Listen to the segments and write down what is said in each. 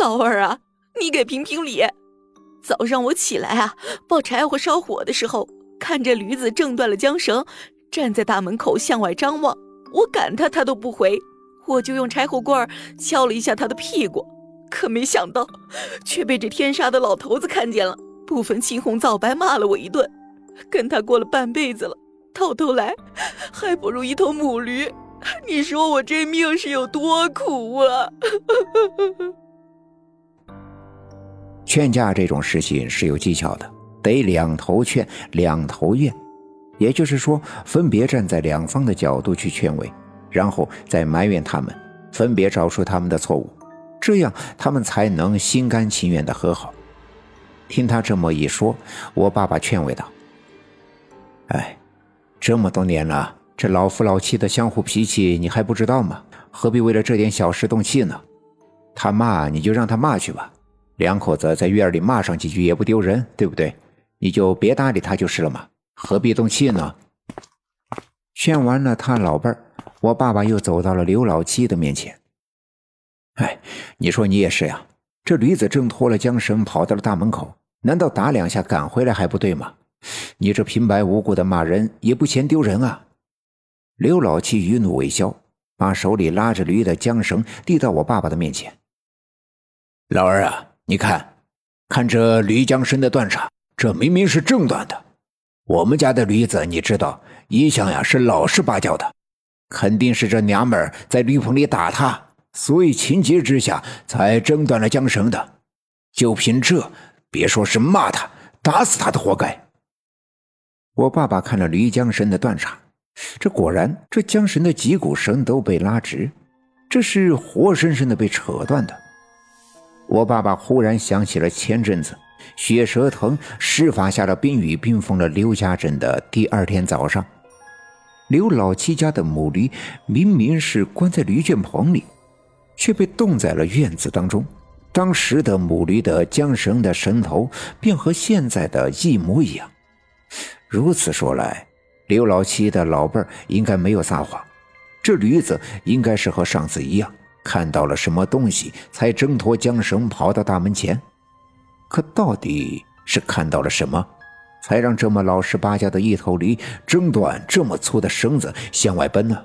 老二啊，你给评评理。早上我起来啊，抱柴火烧火的时候，看着驴子挣断了缰绳，站在大门口向外张望。我赶他，他都不回，我就用柴火棍敲了一下他的屁股，可没想到，却被这天杀的老头子看见了，不分青红皂白骂了我一顿。跟他过了半辈子了，到头来还不如一头母驴。你说我这命是有多苦啊！劝架这种事情是有技巧的，得两头劝，两头怨。也就是说，分别站在两方的角度去劝慰，然后再埋怨他们，分别找出他们的错误，这样他们才能心甘情愿的和好。听他这么一说，我爸爸劝慰道：“哎，这么多年了，这老夫老妻的相互脾气你还不知道吗？何必为了这点小事动气呢？他骂你就让他骂去吧，两口子在院里骂上几句也不丢人，对不对？你就别搭理他就是了嘛。”何必动气呢？劝完了他老伴儿，我爸爸又走到了刘老七的面前。哎，你说你也是呀，这驴子挣脱了缰绳，跑到了大门口，难道打两下赶回来还不对吗？你这平白无故的骂人，也不嫌丢人啊！刘老七余怒未消，把手里拉着驴的缰绳递到我爸爸的面前。老二啊，你看，看这驴缰绳的断茬，这明明是正断的。我们家的驴子，你知道，一向呀是老实巴交的，肯定是这娘们儿在驴棚里打他，所以情急之下才挣断了缰绳的。就凭这，别说是骂他，打死他都活该。我爸爸看了驴缰绳的断叉，这果然，这缰绳的几股绳都被拉直，这是活生生的被扯断的。我爸爸忽然想起了前阵子。血蛇藤施法下了冰雨，冰封了刘家镇的第二天早上，刘老七家的母驴明明是关在驴圈棚里，却被冻在了院子当中。当时的母驴的缰绳的绳头便和现在的一模一样。如此说来，刘老七的老伴儿应该没有撒谎，这驴子应该是和上次一样，看到了什么东西才挣脱缰绳跑到大门前。可到底是看到了什么，才让这么老实巴交的一头驴挣断这么粗的绳子向外奔呢？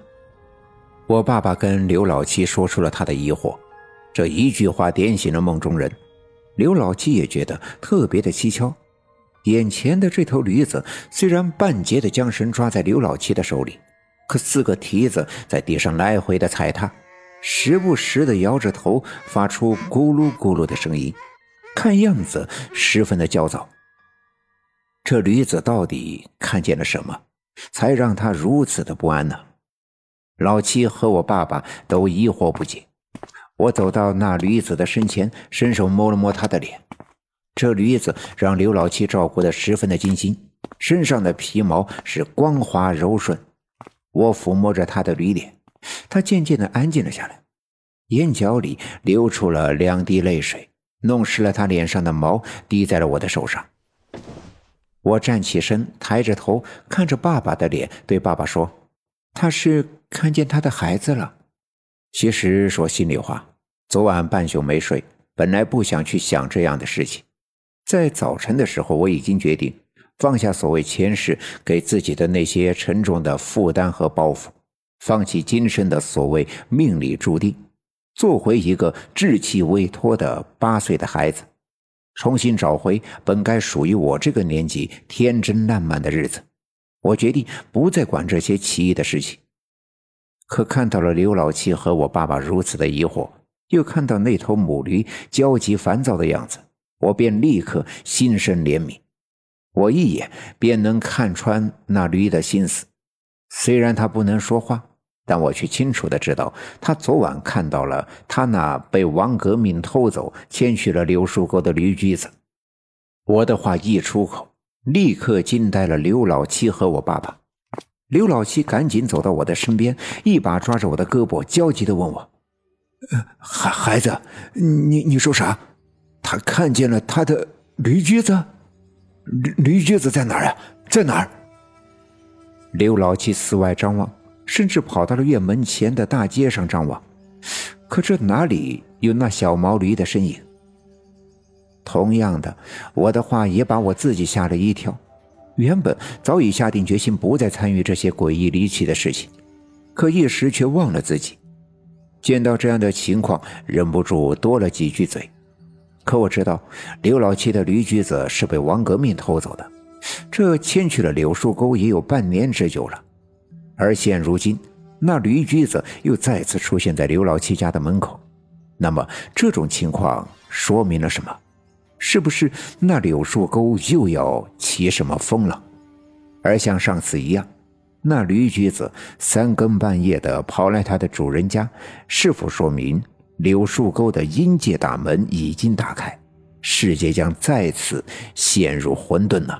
我爸爸跟刘老七说出了他的疑惑，这一句话点醒了梦中人。刘老七也觉得特别的蹊跷，眼前的这头驴子虽然半截的缰绳抓在刘老七的手里，可四个蹄子在地上来回的踩踏，时不时的摇着头，发出咕噜咕噜的声音。看样子十分的焦躁。这驴子到底看见了什么，才让他如此的不安呢？老七和我爸爸都疑惑不解。我走到那驴子的身前，伸手摸了摸他的脸。这驴子让刘老七照顾的十分的精心，身上的皮毛是光滑柔顺。我抚摸着他的驴脸，他渐渐的安静了下来，眼角里流出了两滴泪水。弄湿了他脸上的毛，滴在了我的手上。我站起身，抬着头看着爸爸的脸，对爸爸说：“他是看见他的孩子了。”其实说心里话，昨晚半宿没睡，本来不想去想这样的事情。在早晨的时候，我已经决定放下所谓前世给自己的那些沉重的负担和包袱，放弃今生的所谓命里注定。做回一个稚气未脱的八岁的孩子，重新找回本该属于我这个年纪天真烂漫的日子。我决定不再管这些奇异的事情。可看到了刘老七和我爸爸如此的疑惑，又看到那头母驴焦急烦躁的样子，我便立刻心生怜悯。我一眼便能看穿那驴的心思，虽然它不能说话。但我却清楚的知道，他昨晚看到了他那被王革命偷走、牵去了柳树沟的驴驹子。我的话一出口，立刻惊呆了刘老七和我爸爸。刘老七赶紧走到我的身边，一把抓着我的胳膊，焦急的问我：“孩孩子，你你说啥？他看见了他的驴驹子？驴驴驹子在哪儿啊？在哪儿？”刘老七四外张望。甚至跑到了院门前的大街上张望，可这哪里有那小毛驴的身影。同样的，我的话也把我自己吓了一跳。原本早已下定决心不再参与这些诡异离奇的事情，可一时却忘了自己。见到这样的情况，忍不住多了几句嘴。可我知道，刘老七的驴驹子是被王革命偷走的，这牵去了柳树沟也有半年之久了。而现如今，那驴驹子又再次出现在刘老七家的门口，那么这种情况说明了什么？是不是那柳树沟又要起什么风了？而像上次一样，那驴驹子三更半夜的跑来他的主人家，是否说明柳树沟的阴界大门已经打开，世界将再次陷入混沌呢？